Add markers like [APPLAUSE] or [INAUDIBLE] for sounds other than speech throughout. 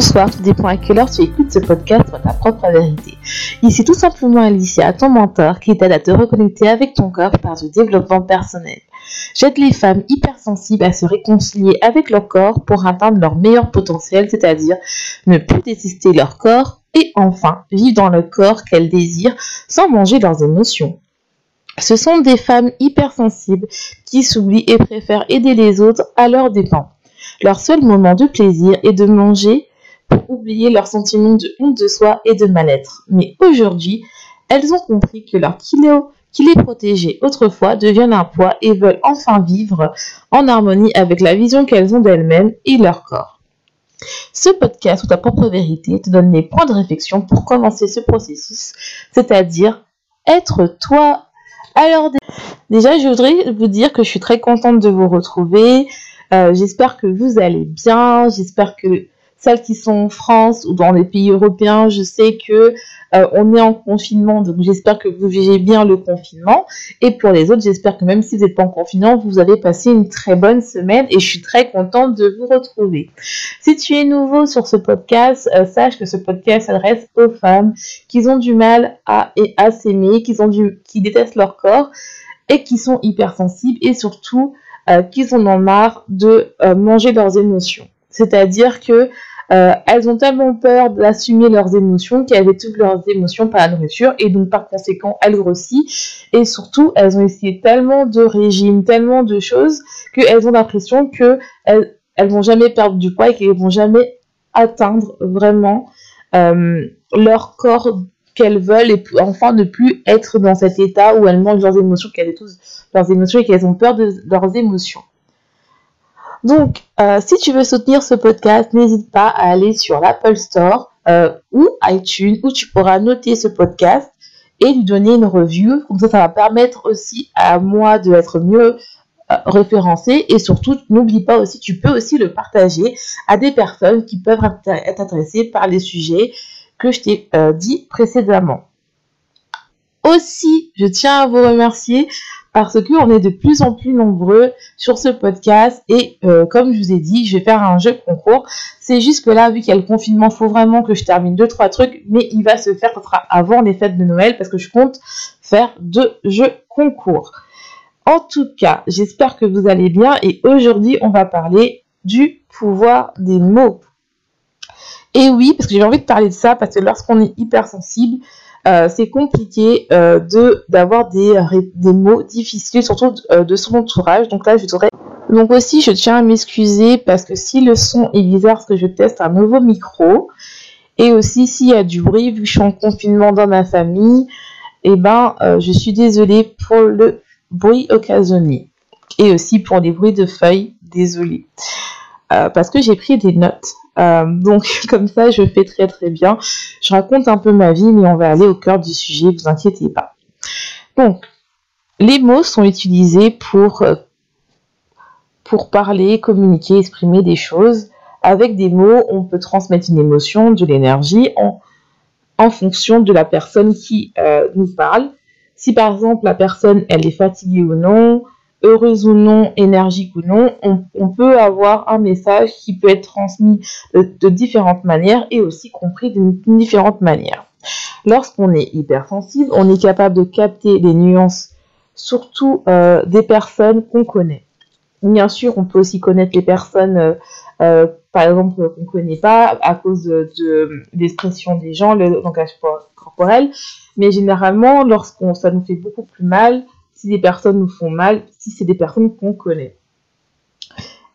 Bonsoir, tout dépend à quelle heure tu écoutes ce podcast pour ta propre vérité. Ici tout simplement Alicia, ton mentor, qui t'aide à te reconnecter avec ton corps par du développement personnel. J'aide les femmes hypersensibles à se réconcilier avec leur corps pour atteindre leur meilleur potentiel, c'est-à-dire ne plus détester leur corps et enfin vivre dans le corps qu'elles désirent sans manger leurs émotions. Ce sont des femmes hypersensibles qui s'oublient et préfèrent aider les autres à leur dépens. Leur seul moment de plaisir est de manger pour oublier leurs sentiments de honte de soi et de mal-être. Mais aujourd'hui, elles ont compris que leur kilo qui les protégeait autrefois deviennent un poids et veulent enfin vivre en harmonie avec la vision qu'elles ont d'elles-mêmes et leur corps. Ce podcast ou ta propre vérité te donne les points de réflexion pour commencer ce processus, c'est-à-dire être toi. Alors déjà, je voudrais vous dire que je suis très contente de vous retrouver. Euh, j'espère que vous allez bien. J'espère que celles qui sont en France ou dans les pays européens, je sais que euh, on est en confinement, donc j'espère que vous vivez bien le confinement. Et pour les autres, j'espère que même si vous n'êtes pas en confinement, vous avez passé une très bonne semaine et je suis très contente de vous retrouver. Si tu es nouveau sur ce podcast, euh, sache que ce podcast s'adresse aux femmes qui ont du mal à, à s'aimer, qui, qui détestent leur corps et qui sont hypersensibles et surtout euh, qui en ont marre de euh, manger leurs émotions. C'est-à-dire que euh, elles ont tellement peur d'assumer leurs émotions qu'elles toutes leurs émotions par la nourriture et donc par conséquent elles grossissent et surtout elles ont essayé tellement de régimes, tellement de choses qu'elles ont l'impression que elles, vont jamais perdre du poids et qu'elles vont jamais atteindre vraiment leur corps qu'elles veulent et enfin ne plus être dans cet état où elles mangent leurs émotions, qu'elles tous leurs émotions et qu'elles ont peur de leurs émotions. Donc, euh, si tu veux soutenir ce podcast, n'hésite pas à aller sur l'Apple Store euh, ou iTunes où tu pourras noter ce podcast et lui donner une review. Comme ça, ça va permettre aussi à moi de être mieux euh, référencé et surtout, n'oublie pas aussi, tu peux aussi le partager à des personnes qui peuvent être intéressées par les sujets que je t'ai dit précédemment. Aussi, je tiens à vous remercier parce que on est de plus en plus nombreux sur ce podcast et euh, comme je vous ai dit, je vais faire un jeu concours. C'est juste que là, vu qu'il y a le confinement, faut vraiment que je termine deux trois trucs, mais il va se faire, ça sera avant les fêtes de Noël parce que je compte faire deux jeux concours. En tout cas, j'espère que vous allez bien et aujourd'hui, on va parler du pouvoir des mots. Et oui, parce que j'ai envie de parler de ça parce que lorsqu'on est hypersensible, euh, c'est compliqué euh, de d'avoir des, mots difficiles, surtout euh, de son entourage. Donc là, je voudrais... Donc aussi, je tiens à m'excuser parce que si le son est bizarre, parce que je teste un nouveau micro, et aussi s'il y a du bruit, vu que je suis en confinement dans ma famille, eh ben, je suis désolée pour le bruit occasionné. Et aussi pour les bruits de feuilles, désolée. parce que j'ai pris des notes euh, donc [LAUGHS] comme ça, je fais très très bien. Je raconte un peu ma vie, mais on va aller au cœur du sujet, vous inquiétez pas. Donc, les mots sont utilisés pour, euh, pour parler, communiquer, exprimer des choses. Avec des mots, on peut transmettre une émotion, de l'énergie en, en fonction de la personne qui euh, nous parle. Si par exemple la personne elle est fatiguée ou non, heureuse ou non, énergique ou non, on, peut avoir un message qui peut être transmis de, différentes manières et aussi compris d'une différente manière. Lorsqu'on est hypersensible, on est capable de capter les nuances, surtout euh, des personnes qu'on connaît. Bien sûr, on peut aussi connaître les personnes, euh, euh, par exemple, qu'on ne connaît pas à cause de, l'expression des gens, le langage corporel, mais généralement, lorsqu'on ça nous fait beaucoup plus mal, si des personnes nous font mal, si c'est des personnes qu'on connaît.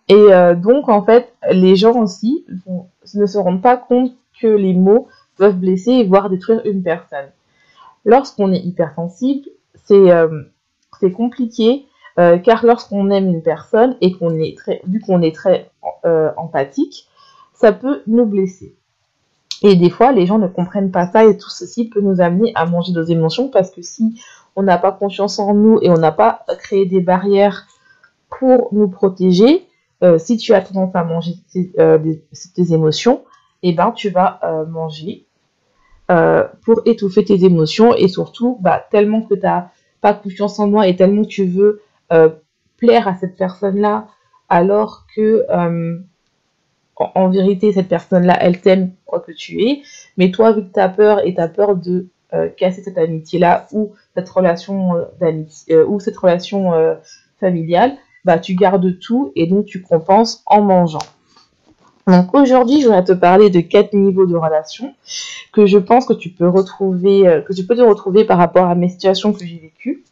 Et euh, donc, en fait, les gens aussi ne se rendent pas compte que les mots peuvent blesser et voire détruire une personne. Lorsqu'on est hypersensible, c'est euh, compliqué, euh, car lorsqu'on aime une personne et qu'on est très, vu qu'on est très empathique, ça peut nous blesser. Et des fois, les gens ne comprennent pas ça et tout ceci peut nous amener à manger nos émotions parce que si on n'a pas confiance en nous et on n'a pas créé des barrières pour nous protéger, euh, si tu as tendance à manger tes, euh, émotions, eh ben, tu vas euh, manger pour étouffer tes émotions et surtout, bah, tellement que tu n'as pas confiance en moi et tellement tu veux plaire à cette personne-là, alors que en, vérité, cette personne-là, elle t'aime quoi que tu es, mais toi, vu que tu peur et tu peur de euh, casser cette amitié-là ou cette relation d'amitié ou cette relation familiale, bah tu gardes tout et donc tu compenses en mangeant. Donc aujourd'hui, je vais te parler de quatre niveaux de relation que je pense que tu peux retrouver, euh, que tu peux te retrouver par rapport à mes situations que j'ai vécues.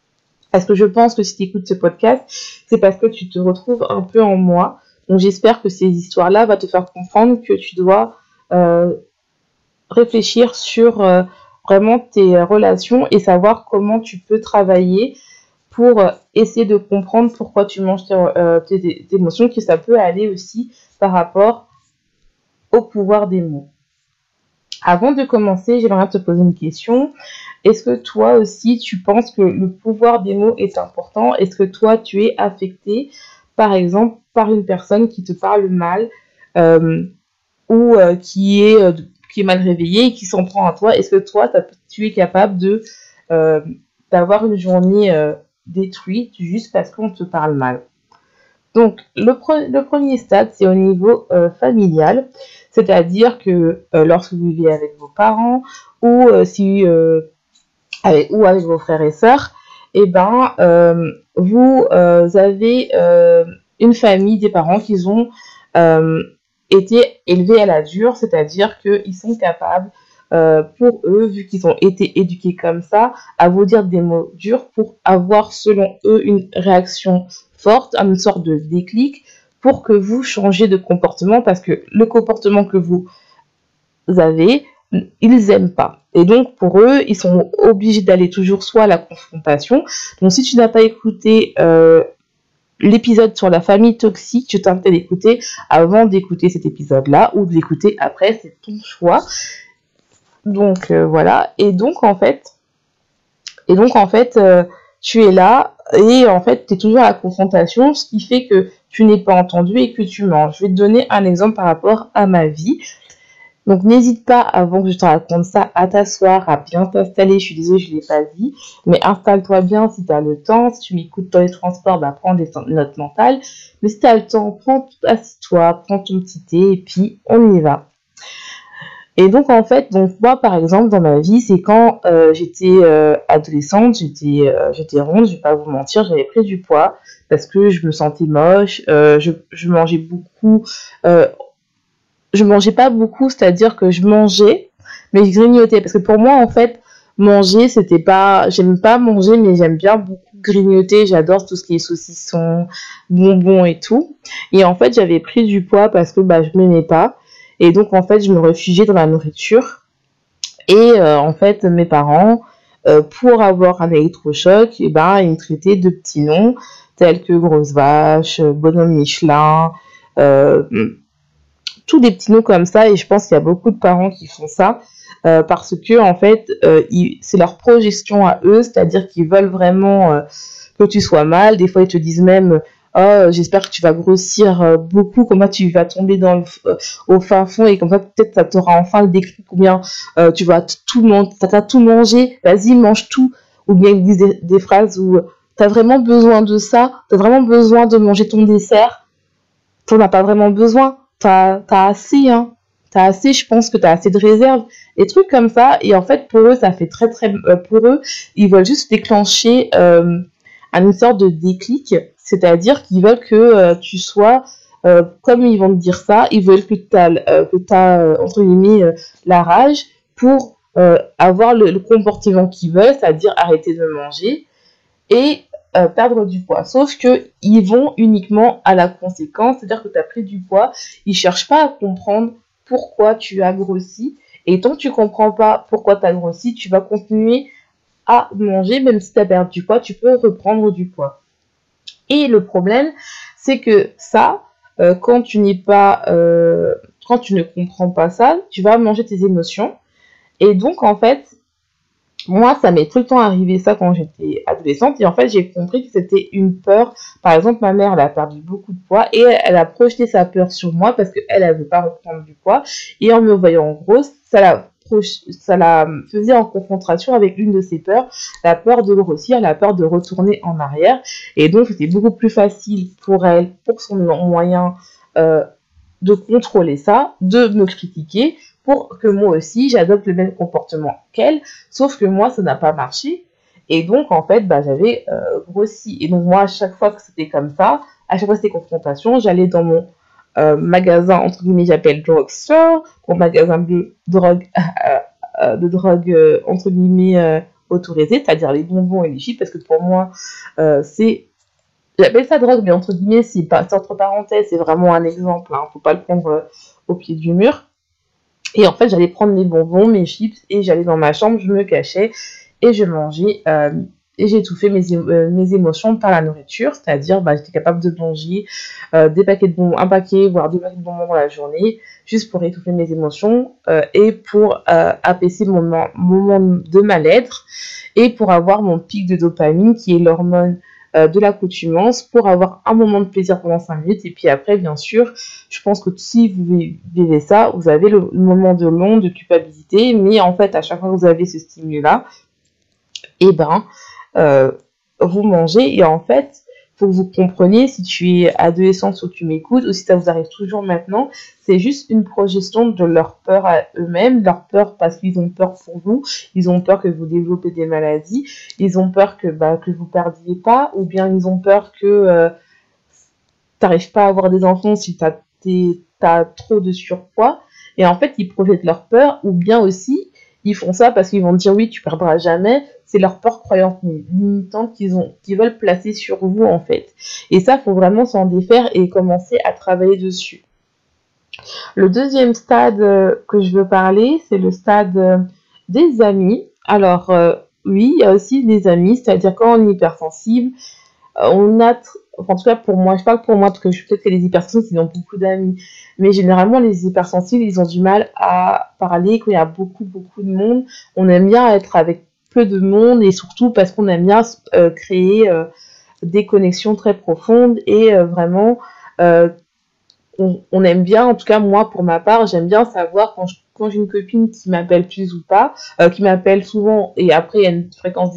Parce que je pense que si tu écoutes ce podcast, c'est parce que tu te retrouves un peu en moi. Donc j'espère que ces histoires-là vont te faire comprendre que tu dois euh, réfléchir sur euh, vraiment tes relations et savoir comment tu peux travailler pour essayer de comprendre pourquoi tu manges tes, tes émotions, que ça peut aller aussi par rapport au pouvoir des mots. Avant de commencer, j'aimerais te poser une question. Est-ce que toi aussi, tu penses que le pouvoir des mots est important? Est-ce que toi, tu es affecté, par exemple, par une personne qui te parle mal euh, ou euh, qui, est, euh, qui est mal réveillée et qui s'en prend à toi Est-ce que toi, tu es capable de d'avoir une journée détruite juste parce qu'on te parle mal? Donc, le, le, premier stade, c'est au niveau familial. C'est-à-dire que lorsque vous vivez avec vos parents ou si avec, ou avec vos frères et sœurs, eh ben vous avez une famille des parents qui ont été élevés à la dure, c'est-à-dire qu'ils sont capables pour eux, vu qu'ils ont été éduqués comme ça, à vous dire des mots durs pour avoir, selon eux, une réaction forte, une sorte de déclic pour que vous changiez de comportement parce que le comportement que vous avez, ils n'aiment pas. Et donc, pour eux, ils sont obligés d'aller toujours soit à la confrontation. Donc, si tu n'as pas écouté euh, l'épisode sur la famille toxique, je t'invite à l'écouter avant d'écouter cet épisode-là ou de l'écouter après, c'est ton choix. Donc, euh, voilà. Et donc, en fait, et donc, en fait, euh, tu es là et en fait, tu es toujours à la confrontation, ce qui fait que tu n'es pas entendu et que tu manges. Je vais te donner un exemple par rapport à ma vie. Donc n'hésite pas, avant que je te raconte ça, à t'asseoir, à bien t'installer. Je suis désolée, je ne l'ai pas dit. Mais installe-toi bien si tu as le temps. Si tu m'écoutes dans les transports, bah, prends des notes mentales. Mais si tu as le temps, prends, assis-toi, prends ton petit thé et puis on y va. Et donc en fait, donc moi par exemple dans ma vie, c'est quand euh, j'étais euh, adolescente, j'étais euh, j'étais ronde, je vais pas vous mentir, j'avais pris du poids parce que je me sentais moche, je, je, mangeais beaucoup, je mangeais pas beaucoup, c'est-à-dire que je mangeais, mais je grignotais parce que pour moi en fait manger c'était pas, j'aime pas manger mais j'aime bien beaucoup grignoter, j'adore tout ce qui est saucisson, bonbons et tout. Et en fait j'avais pris du poids parce que bah je m'aimais pas. Et donc, en fait, je me réfugiais dans la nourriture. Et euh, en fait, mes parents, euh, pour avoir un électrochoc, eh ben, ils me traitaient de petits noms tels que grosse vache, bonhomme Michelin, euh, tous des petits noms comme ça. Et je pense qu'il y a beaucoup de parents qui font ça. parce que en fait, c'est leur projection à eux, c'est-à-dire qu'ils veulent vraiment que tu sois mal. Des fois, ils te disent même oh j'espère que tu vas grossir euh, beaucoup comment tu vas tomber dans le, euh, au fin fond et comme ça peut-être ça t'aura enfin le déclic ou bien euh, tu vas tout manger vas-y mange tout ou bien ils disent des, phrases où t'as vraiment besoin de ça t'as vraiment besoin de manger ton dessert t'en as pas vraiment besoin t'as as assez hein. T'as assez je pense que t'as assez de réserve des trucs comme ça et en fait pour eux ça fait très très pour eux ils veulent juste déclencher euh, une sorte de déclic. C'est-à-dire qu'ils veulent que euh, tu sois, euh, comme ils vont te dire ça, ils veulent que tu as entre guillemets, la rage pour avoir le, comportement qu'ils veulent, c'est-à-dire arrêter de manger. Et perdre du poids. Sauf que ils vont uniquement à la conséquence, c'est-à-dire que tu as pris du poids, ils cherchent pas à comprendre pourquoi tu as grossi. Et tant que tu comprends pas pourquoi tu as grossi, tu vas continuer à manger, même si tu as perdu du poids, tu peux reprendre du poids. Et le problème, c'est que ça, euh, quand tu n'es pas, euh, quand tu ne comprends pas ça, tu vas manger tes émotions. Et donc, en fait, moi, ça m'est tout le temps arrivé ça quand j'étais adolescente. Et en fait, j'ai compris que c'était une peur. Par exemple, ma mère, a perdu beaucoup de poids et elle a projeté sa peur sur moi parce qu'elle, elle ne veut pas reprendre du poids. Et en me voyant grosse, ça l'a faisait en confrontation avec l'une de ses peurs, la peur de grossir, la peur de retourner en arrière. Et donc, c'était beaucoup plus facile pour elle, pour son moyen, euh, de contrôler ça, de me critiquer pour que moi aussi j'adopte le même comportement qu'elle, sauf que moi ça n'a pas marché. Et donc en fait, bah, j'avais euh, grossi. Et donc moi, à chaque fois que c'était comme ça, à chaque fois que c'était confrontation, j'allais dans mon euh, magasin, entre guillemets, j'appelle drugstore, mon magasin de drogue, [LAUGHS] euh, de drogue, entre guillemets, autorisé, c'est-à-dire les bonbons et les chips, parce que pour moi, c'est J'appelle ça drogue, mais entre guillemets, c'est entre parenthèses, c'est vraiment un exemple. Hein, faut pas le prendre au pied du mur. Et en fait, j'allais prendre mes bonbons, mes chips, et j'allais dans ma chambre, je me cachais, et je mangeais, euh, et j'étouffais mes, euh, mes émotions par la nourriture, c'est-à-dire, bah, j'étais capable de manger euh, des paquets de bonbons, un paquet, voire deux paquets de bonbons dans la journée, juste pour étouffer mes émotions, et pour apaiser mon moment de mal-être, et pour avoir mon pic de dopamine, qui est l'hormone euh, de l'accoutumance pour avoir un moment de plaisir pendant 5 minutes. Et puis après, bien sûr, je pense que si vous vivez ça, vous avez le, moment de long de culpabilité. Mais en fait, à chaque fois que vous avez ce stimuli-là, et eh ben, euh, vous mangez. Et en fait, faut que vous compreniez si tu es adolescente ou tu m'écoutes, ou si ça vous arrive toujours maintenant, c'est juste une projection de leur peur à eux-mêmes, leur peur parce qu'ils ont peur pour vous, ils ont peur que vous développez des maladies, ils ont peur que bah, que vous perdiez pas, ou bien ils ont peur que euh, tu n'arrives pas à avoir des enfants si tu as trop de surpoids. Et en fait, ils projettent leur peur, ou bien aussi, ils font ça parce qu'ils vont dire oui, tu perdras jamais, c'est leur peur croyante limitante qu'ils ont, qu'ils veulent placer sur vous en fait. Et ça, faut vraiment s'en défaire et commencer à travailler dessus. Le deuxième stade euh, que je veux parler, c'est le stade euh, des amis. Alors euh, oui, il y a aussi des amis, c'est-à-dire quand on est hypersensible, on a, en tout cas pour moi, je parle pour moi parce que je peut-être que les hypersensibles ils ont beaucoup d'amis, mais généralement les hypersensibles ils ont du mal à parler quand il y a beaucoup beaucoup de monde. On aime bien être avec peu de monde et surtout parce qu'on aime bien euh, créer euh, des connexions très profondes et euh, vraiment on, aime bien, en tout cas moi pour ma part, j'aime bien savoir quand, quand j'ai une copine qui m'appelle plus ou pas, qui m'appelle souvent et après il y a une fréquence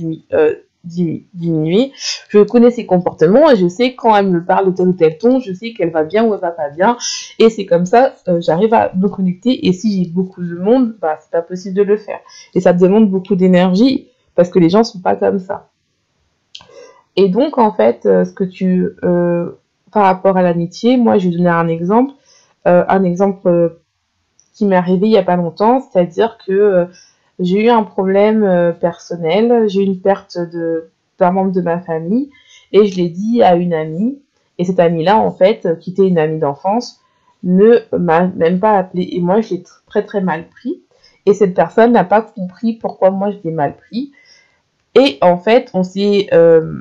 diminuée, je connais ses comportements et je sais quand elle me parle de tel ou tel ton, je sais qu'elle va bien ou elle va pas bien. Et c'est comme ça j'arrive à me connecter. Et si j'ai beaucoup de monde, bah c'est pas possible de le faire. Et ça demande beaucoup d'énergie parce que les gens sont pas comme ça. Et donc, en fait, euh, ce que tu, euh, par rapport à l'amitié, moi, je vais donner un exemple, euh, un exemple qui m'est arrivé il y a pas longtemps, c'est-à-dire que j'ai eu un problème personnel, j'ai eu une perte d'un membre de ma famille, et je l'ai dit à une amie, et cette amie-là, en fait, qui était une amie d'enfance, ne m'a même pas appelé, et moi, je l'ai très très mal pris, et cette personne n'a pas compris pourquoi moi je l'ai mal pris, et en fait, on s'est, euh,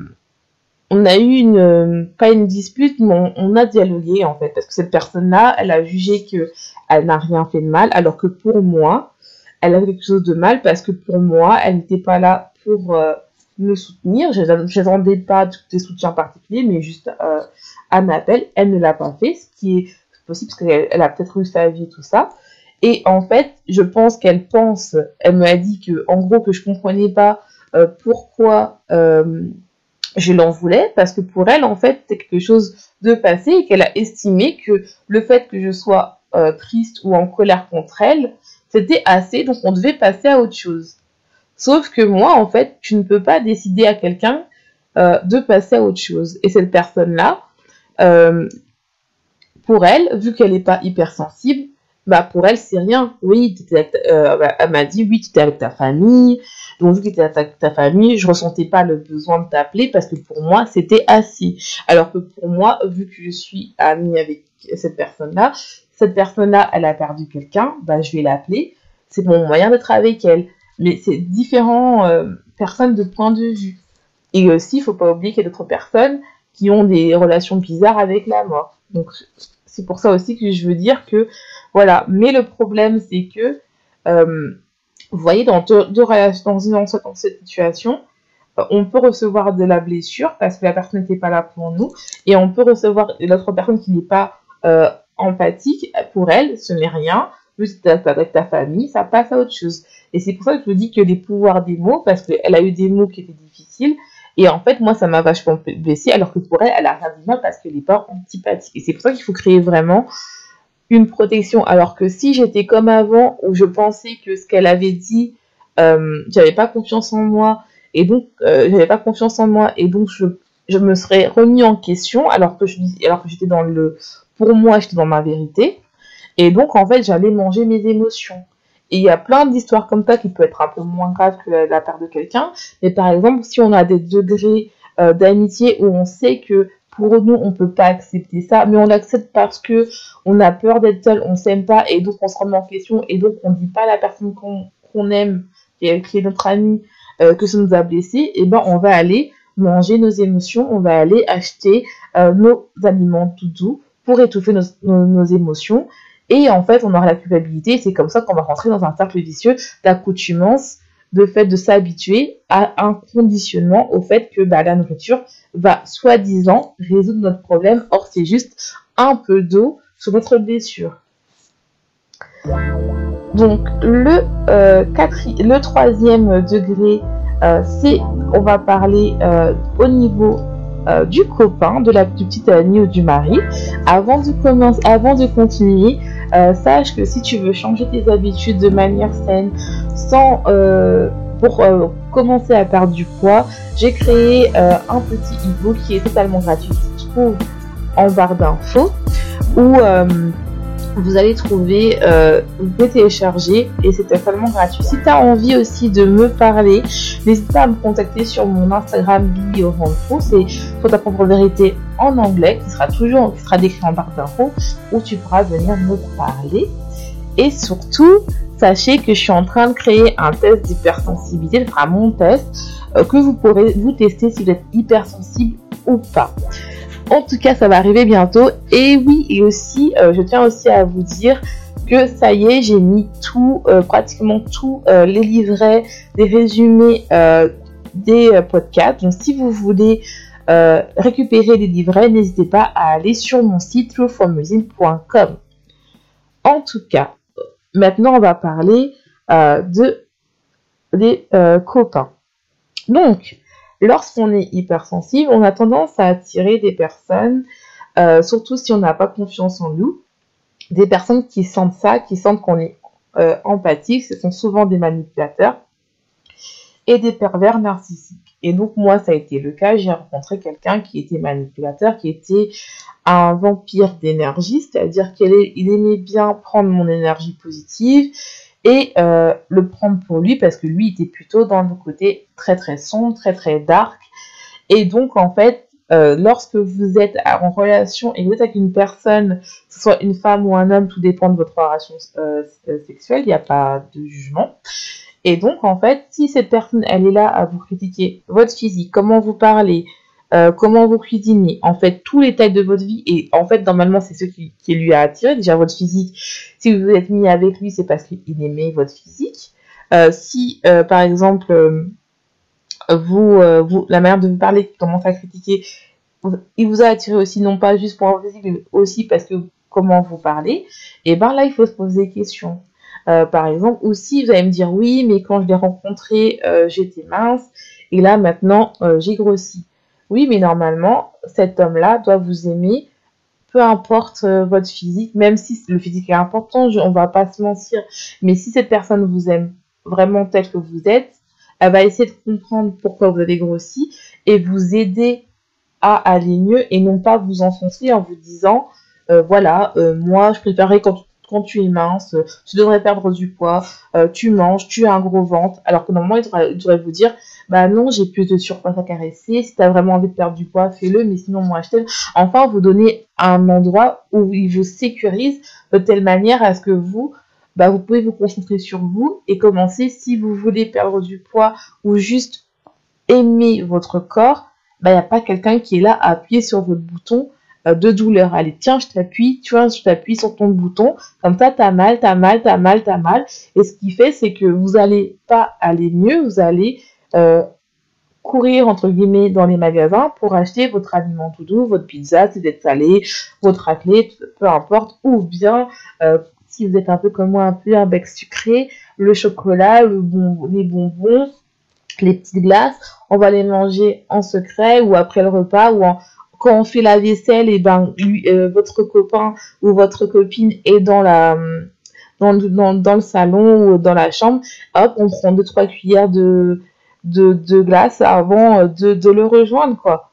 on a eu une, euh, pas une dispute, mais on, a dialogué en fait, parce que cette personne-là, elle a jugé que elle n'a rien fait de mal, alors que pour moi, elle a fait quelque chose de mal parce que pour moi, elle n'était pas là pour euh, me soutenir. Je n'attendais pas des soutiens particuliers, mais juste un appel. Elle ne l'a pas fait, ce qui est possible parce qu'elle a peut-être eu sa vie tout ça. Et en fait, je pense qu'elle pense, elle m'a dit que, en gros, que je comprenais pas euh, pourquoi euh, je l'en voulais parce que pour elle en fait c'est quelque chose de passé et qu'elle a estimé que le fait que je sois euh, triste ou en colère contre elle c'était assez donc on devait passer à autre chose. Sauf que moi en fait tu ne peux pas décider à quelqu'un de passer à autre chose. Et cette personne là pour elle vu qu'elle n'est pas hypersensible bah pour elle c'est rien. Oui elle m'a dit oui tu étais avec ta famille. Donc, vu que tu avec ta famille, je ressentais pas le besoin de t'appeler parce que pour moi, c'était assez. Alors que pour moi, vu que je suis amie avec cette personne-là, cette personne-là, elle a perdu quelqu'un, bah, je vais l'appeler. C'est mon moyen d'être avec elle. Mais c'est différents euh, personnes de point de vue. Et aussi, il faut pas oublier qu'il y a d'autres personnes qui ont des relations bizarres avec la mort. Donc, c'est pour ça aussi que je veux dire que, voilà. Mais le problème, c'est que, euh, vous voyez, dans dans, cette situation, on peut recevoir de la blessure parce que la personne n'était pas là pour nous, et on peut recevoir l'autre personne qui n'est pas euh, empathique. Pour elle, ce n'est rien. Juste avec ta famille, ça passe à autre chose. Et c'est pour ça que je vous dis que les pouvoirs des mots, parce qu'elle a eu des mots qui étaient difficiles, et en fait, moi, ça m'a vachement blessée, alors que pour elle, elle a rien dit mal parce qu'elle n'est pas antipathique. Et c'est pour ça qu'il faut créer vraiment une protection. Alors que si j'étais comme avant, où je pensais que ce qu'elle avait dit, euh, j'avais pas confiance en moi, et donc euh, j'avais pas confiance en moi, et donc je, je me serais remis en question, alors que je alors que j'étais dans le, pour moi, j'étais dans ma vérité, et donc en fait j'allais manger mes émotions. Et il y a plein d'histoires comme ça qui peuvent être un peu moins graves que la, perte de quelqu'un. Mais par exemple, si on a des degrés euh, d'amitié où on sait que pour nous, on peut pas accepter ça, mais on l'accepte parce que on a peur d'être seul, on s'aime pas, et donc on se remet en question, et donc on dit pas à la personne qu'on aime, qui est, notre ami, euh, que ça nous a blessé, et ben on va aller manger nos émotions, on va aller acheter euh, nos aliments tout doux pour étouffer nos, émotions, et en fait on aura la culpabilité, c'est comme ça qu'on va rentrer dans un cercle vicieux d'accoutumance, de fait de s'habituer à un conditionnement au fait que bah, la nourriture va soi-disant résoudre notre problème. Or, c'est juste un peu d'eau sur notre blessure. Donc, le, euh, le troisième degré, euh, c'est, on va parler euh, au niveau euh, du copain, de la petite amie ou du mari. Avant de, commencer, avant de continuer, sache que si tu veux changer tes habitudes de manière saine, sans pour euh, commencer à perdre du poids, j'ai créé euh, un petit e-book qui est totalement gratuit, qui se trouve en barre d'infos, où euh, vous allez trouver, vous pouvez télécharger et c'est totalement gratuit. Si tu as envie aussi de me parler, n'hésite pas à me contacter sur mon Instagram Billy c'est pour ta propre vérité en anglais, qui sera toujours, qui sera décrit en barre d'infos, où tu pourras venir me parler. Et surtout, sachez que je suis en train de créer un test d'hypersensibilité, enfin mon test, euh, que vous pourrez vous tester si vous êtes hypersensible ou pas. En tout cas, ça va arriver bientôt. Et oui, et aussi, euh, je tiens aussi à vous dire que ça y est, j'ai mis tout, euh, pratiquement tous les livrets, des résumés des podcasts. Donc, si vous voulez récupérer les livrets, n'hésitez pas à aller sur mon site trueformusine.com. En tout cas, Maintenant, on va parler euh, de des euh, copains. Donc, lorsqu'on est hypersensible, on a tendance à attirer des personnes, euh, surtout si on n'a pas confiance en nous, des personnes qui sentent ça, qui sentent qu'on est empathique, ce sont souvent des manipulateurs et des pervers narcissiques. Et donc moi, ça a été le cas. J'ai rencontré quelqu'un qui était manipulateur, qui était un vampire d'énergie, c'est-à-dire qu'il aimait bien prendre mon énergie positive et euh, le prendre pour lui parce que lui était plutôt dans le côté très très sombre, très très dark. Et donc en fait, euh, lorsque vous êtes en relation et vous êtes avec une personne, que ce soit une femme ou un homme, tout dépend de votre relation euh, sexuelle, il n'y a pas de jugement. Et donc, en fait, si cette personne, elle est là à vous critiquer votre physique, comment vous parlez, euh, comment vous cuisinez, en fait, tous les tailles de votre vie, et en fait, normalement, c'est ce qui, lui a attiré, déjà votre physique. Si vous vous êtes mis avec lui, c'est parce qu'il aimait votre physique. Euh, si, euh, par exemple, vous, la manière de vous parler commence à critiquer, il vous a attiré aussi, non pas juste pour votre physique, mais aussi parce que comment vous parlez, et ben là, il faut se poser des questions. Par exemple. Ou si vous allez me dire oui, mais quand je l'ai rencontré, j'étais mince et là maintenant j'ai grossi. Oui, mais normalement, cet homme-là doit vous aimer, peu importe votre physique, même si le physique est important, on va pas se mentir. Mais si cette personne vous aime vraiment tel que vous êtes, elle va essayer de comprendre pourquoi vous avez grossi et vous aider à aller mieux et non pas vous enfoncer en vous disant voilà, moi je préférerais quand quand tu es mince, tu devrais perdre du poids, euh, tu manges, tu as un gros ventre, alors que normalement, il devrait, vous dire, bah non, j'ai plus de surpoids à caresser, si tu as vraiment envie de perdre du poids, fais-le, mais sinon, moi, je t'aime. Enfin, vous donner un endroit où il vous sécurise de telle manière à ce que vous, bah, vous pouvez vous concentrer sur vous et commencer, si vous voulez perdre du poids ou juste aimer votre corps, bah, il n'y a pas quelqu'un qui est là à appuyer sur votre bouton euh, de douleur. Allez, tiens, je t'appuie, tu vois, je t'appuie sur ton bouton. Comme ça, t'as mal, t'as mal, t'as mal, t'as mal. Et ce qui fait, c'est que vous allez pas aller mieux, vous allez euh, courir, entre guillemets, dans les magasins pour acheter votre aliment tout doux, votre pizza, si vous êtes salé, votre raclette, peu importe, ou bien, euh, si vous êtes un peu comme moi, un peu un bec sucré, le chocolat, les bonbons, les petites glaces, on va les manger en secret ou après le repas ou en, quand on fait la vaisselle, et ben euh, votre copain ou votre copine est dans la dans, dans, le salon ou dans la chambre, hop, on prend deux trois cuillères de de, de glace avant de, de le rejoindre quoi.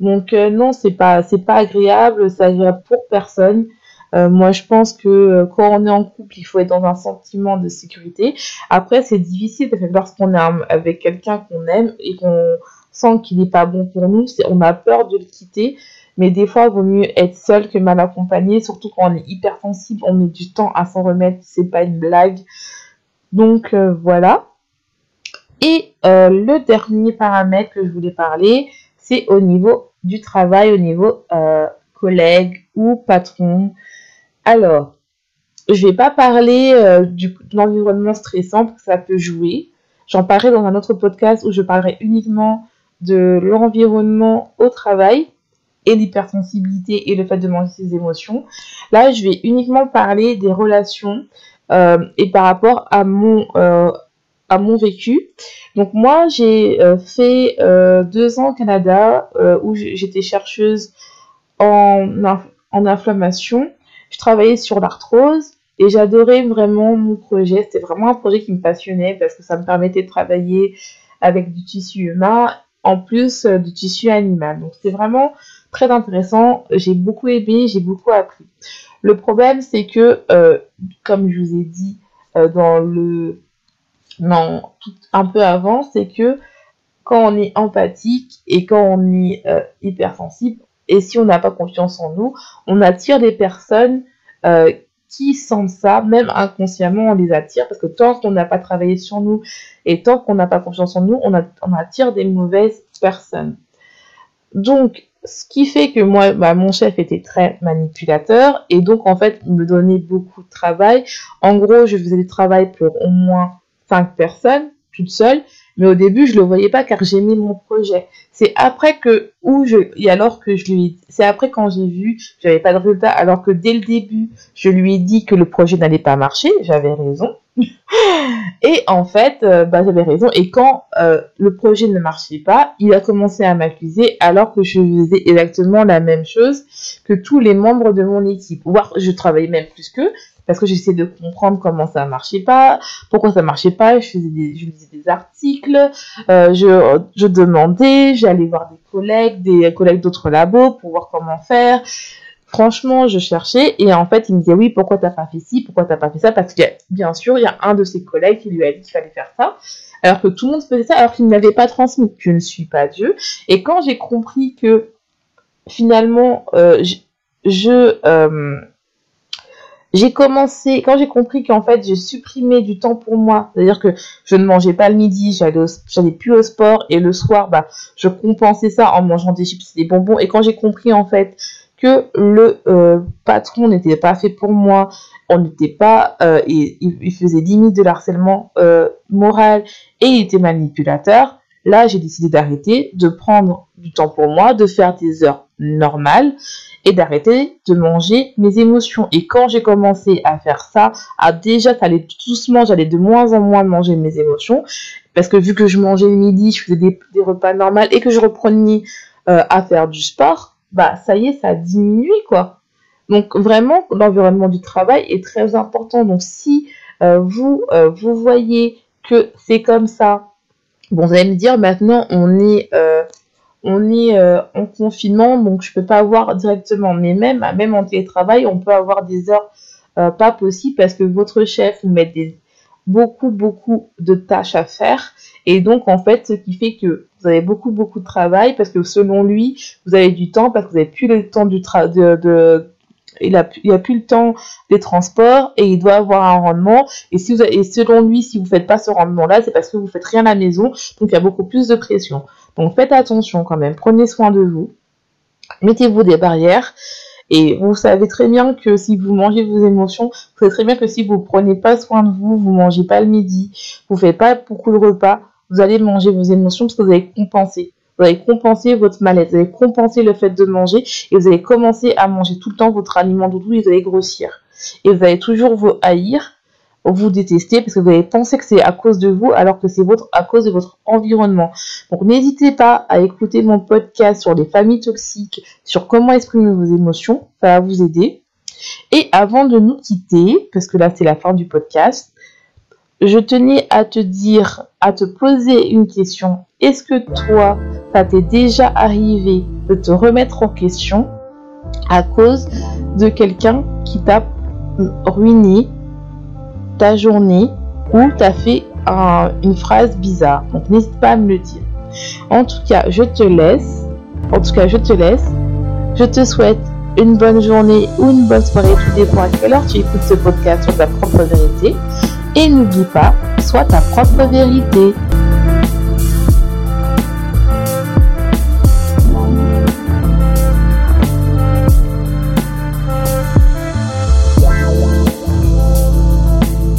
Donc euh, non, c'est pas c'est pas agréable, ça agréable pour personne. Euh, moi, je pense que euh, quand on est en couple, il faut être dans un sentiment de sécurité. Après, c'est difficile parce que lorsqu'on est avec quelqu'un qu'on aime et qu'on sent qu'il n'est pas bon pour nous, on a peur de le quitter. Mais des fois, il vaut mieux être seul que mal accompagné, surtout quand on est hypersensible, on met du temps à s'en remettre, c'est pas une blague. Donc voilà. Et le dernier paramètre que je voulais parler, c'est au niveau du travail, au niveau euh, collègue ou patron. Alors, je vais pas parler euh, du, de l'environnement stressant parce que ça peut jouer. J'en parlerai dans un autre podcast où je parlerai uniquement de l'environnement au travail et l'hypersensibilité et le fait de manger ses émotions. Là, je vais uniquement parler des relations euh, et par rapport à mon à mon vécu. Donc moi, j'ai euh, fait euh, deux ans au Canada euh, où j'étais chercheuse en, en inflammation. Je travaillais sur l'arthrose et j'adorais vraiment mon projet. C'était vraiment un projet qui me passionnait parce que ça me permettait de travailler avec du tissu humain en plus du tissu animal. Donc c'était vraiment très intéressant. J'ai beaucoup aimé, j'ai beaucoup appris. Le problème, c'est que, comme je vous ai dit dans le non, un peu avant, c'est que quand on est empathique et quand on est euh, hypersensible, et si on n'a pas confiance en nous, on attire des personnes euh, qui sentent ça, même inconsciemment, on les attire, parce que tant qu'on n'a pas travaillé sur nous et tant qu'on n'a pas confiance en nous, on, attire des mauvaises personnes. Donc, ce qui fait que moi, bah, mon chef était très manipulateur et donc en fait, il me donnait beaucoup de travail. En gros, je faisais du travail pour au moins cinq personnes, toute seule, mais au début, je le voyais pas car j'aimais mon projet. C'est après que, où je, et alors que je lui, c'est après quand j'ai vu, j'avais pas de résultat, alors que dès le début, je lui ai dit que le projet n'allait pas marcher, j'avais raison. [LAUGHS] et en fait, euh, bah, j'avais raison. Et quand euh, le projet ne marchait pas, il a commencé à m'accuser alors que je faisais exactement la même chose que tous les membres de mon équipe. Voire, je travaillais même plus qu'eux parce que j'essayais de comprendre comment ça marchait pas, pourquoi ça marchait pas. Je faisais des, je lisais des articles, euh, je, je demandais, j'allais voir des collègues, des collègues d'autres labos pour voir comment faire. Franchement, je cherchais et en fait, il me disait oui, pourquoi t'as pas fait ci, pourquoi t'as pas fait ça, parce que bien sûr, il y a un de ses collègues qui lui a dit qu'il fallait faire ça, alors que tout le monde faisait ça, alors qu'il ne l'avait pas transmis. Je ne suis pas Dieu. Et quand j'ai compris que finalement, euh, je, je euh, j'ai commencé, quand j'ai compris qu'en fait, j'ai supprimé du temps pour moi, c'est-à-dire que je ne mangeais pas le midi, j'allais plus au sport, et le soir, bah, je compensais ça en mangeant des chips et des bonbons, et quand j'ai compris, en fait, que le euh, patron n'était pas fait pour moi, on n'était pas, euh, il, faisait limite de harcèlement euh, moral, et il était manipulateur, là, j'ai décidé d'arrêter, de prendre du temps pour moi, de faire des heures normales, et d'arrêter de manger mes émotions. Et quand j'ai commencé à faire ça, à déjà, ça allait doucement, j'allais de moins en moins manger mes émotions, parce que vu que je mangeais le midi, je faisais des, repas normaux et que je reprenais euh, à faire du sport, bah ça y est, ça a diminué quoi. Donc vraiment, l'environnement du travail est très important. Donc si euh, vous euh, vous voyez que c'est comme ça, bon, vous allez me dire maintenant on est on est euh, en confinement, donc je peux pas avoir directement. Mais même, même en télétravail, on peut avoir des heures euh, pas possibles parce que votre chef vous met des, beaucoup, beaucoup de tâches à faire. Et donc, en fait, ce qui fait que vous avez beaucoup, beaucoup de travail parce que selon lui, vous avez du temps parce que vous n'avez plus le temps du tra de, il a, il a plus le temps des transports et il doit avoir un rendement. Et si vous et selon lui, si vous faites pas ce rendement-là, c'est parce que vous faites rien à la maison, donc il y a beaucoup plus de pression. Donc faites attention quand même, prenez soin de vous, mettez-vous des barrières. Et vous savez très bien que si vous mangez vos émotions, vous savez très bien que si vous prenez pas soin de vous, vous mangez pas le midi, vous faites pas beaucoup de repas, vous allez manger vos émotions parce que vous allez compenser. Vous allez compenser votre mal-être, vous allez compenser le fait de manger et vous allez commencer à manger tout le temps votre aliment doudou et vous allez grossir. Et vous allez toujours vous haïr vous détestez parce que vous avez pensé que c'est à cause de vous alors que c'est à cause de votre environnement. Donc n'hésitez pas à écouter mon podcast sur les familles toxiques, sur comment exprimer vos émotions, ça va vous aider. Et avant de nous quitter, parce que là c'est la fin du podcast, je tenais à te dire, à te poser une question. Est-ce que toi, ça t'est déjà arrivé de te remettre en question à cause de quelqu'un qui t'a ruiné ta journée ou t'as fait une phrase bizarre. Donc n'hésite pas à me le dire. En tout cas, je te laisse. En tout cas, je te laisse. Je te souhaite une bonne journée ou une bonne soirée. Tout dépend à quelle tu écoutes ce podcast sur ta propre vérité. Et n'oublie pas, sois ta propre vérité.